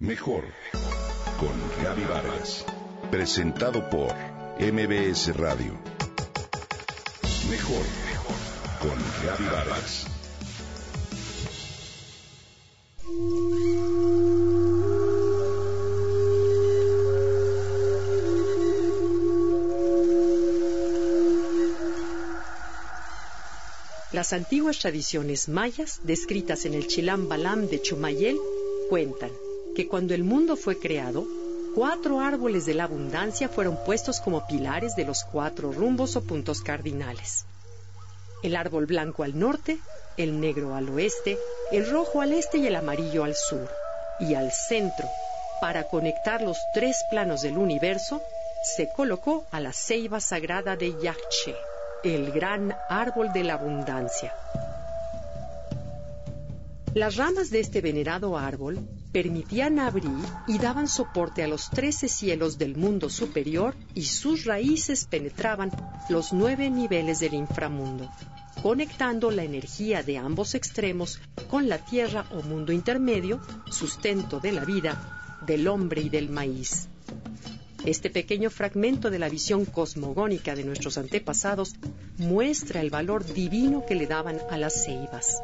Mejor con Gaby Vargas. Presentado por MBS Radio. Mejor con Gaby Vargas. Las antiguas tradiciones mayas, descritas en el Chilam Balam de Chumayel, cuentan que cuando el mundo fue creado, cuatro árboles de la abundancia fueron puestos como pilares de los cuatro rumbos o puntos cardinales. El árbol blanco al norte, el negro al oeste, el rojo al este y el amarillo al sur. Y al centro, para conectar los tres planos del universo, se colocó a la ceiba sagrada de Yahche, el gran árbol de la abundancia. Las ramas de este venerado árbol permitían abrir y daban soporte a los trece cielos del mundo superior y sus raíces penetraban los nueve niveles del inframundo, conectando la energía de ambos extremos con la tierra o mundo intermedio, sustento de la vida, del hombre y del maíz. Este pequeño fragmento de la visión cosmogónica de nuestros antepasados muestra el valor divino que le daban a las ceibas.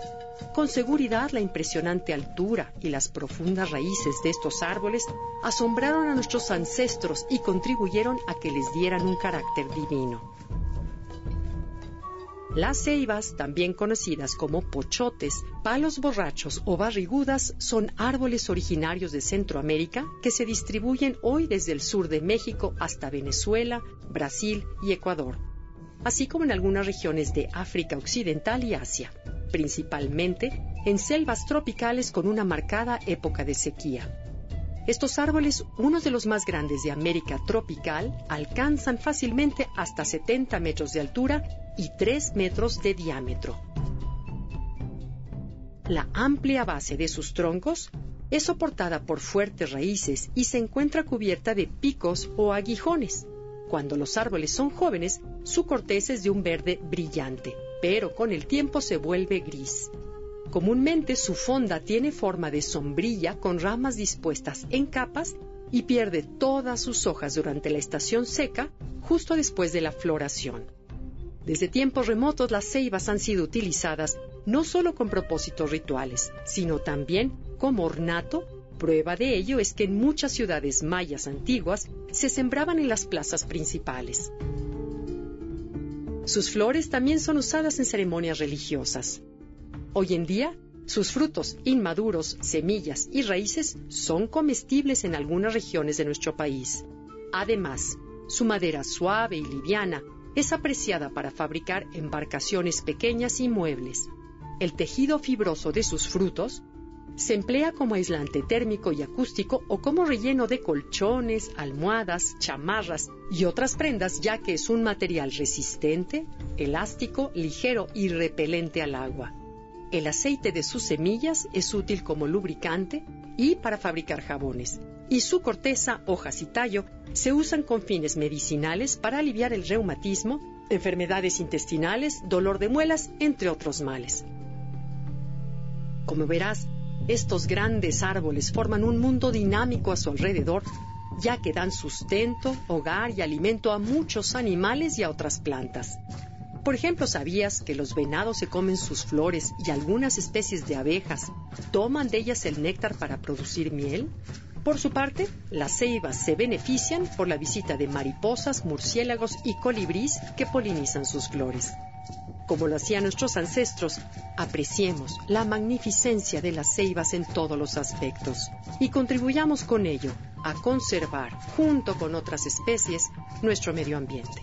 Con seguridad, la impresionante altura y las profundas raíces de estos árboles asombraron a nuestros ancestros y contribuyeron a que les dieran un carácter divino. Las ceibas, también conocidas como pochotes, palos borrachos o barrigudas, son árboles originarios de Centroamérica que se distribuyen hoy desde el sur de México hasta Venezuela, Brasil y Ecuador, así como en algunas regiones de África Occidental y Asia principalmente en selvas tropicales con una marcada época de sequía. Estos árboles, unos de los más grandes de América tropical, alcanzan fácilmente hasta 70 metros de altura y 3 metros de diámetro. La amplia base de sus troncos es soportada por fuertes raíces y se encuentra cubierta de picos o aguijones. Cuando los árboles son jóvenes, su corteza es de un verde brillante pero con el tiempo se vuelve gris. Comúnmente su fonda tiene forma de sombrilla con ramas dispuestas en capas y pierde todas sus hojas durante la estación seca, justo después de la floración. Desde tiempos remotos las ceibas han sido utilizadas no solo con propósitos rituales, sino también como ornato. Prueba de ello es que en muchas ciudades mayas antiguas se sembraban en las plazas principales. Sus flores también son usadas en ceremonias religiosas. Hoy en día, sus frutos inmaduros, semillas y raíces son comestibles en algunas regiones de nuestro país. Además, su madera suave y liviana es apreciada para fabricar embarcaciones pequeñas y muebles. El tejido fibroso de sus frutos se emplea como aislante térmico y acústico o como relleno de colchones, almohadas, chamarras y otras prendas ya que es un material resistente, elástico, ligero y repelente al agua. El aceite de sus semillas es útil como lubricante y para fabricar jabones. Y su corteza, hojas y tallo se usan con fines medicinales para aliviar el reumatismo, enfermedades intestinales, dolor de muelas, entre otros males. Como verás, estos grandes árboles forman un mundo dinámico a su alrededor, ya que dan sustento, hogar y alimento a muchos animales y a otras plantas. Por ejemplo, ¿sabías que los venados se comen sus flores y algunas especies de abejas toman de ellas el néctar para producir miel? Por su parte, las ceibas se benefician por la visita de mariposas, murciélagos y colibrís que polinizan sus flores como lo hacían nuestros ancestros, apreciemos la magnificencia de las ceibas en todos los aspectos y contribuyamos con ello a conservar, junto con otras especies, nuestro medio ambiente.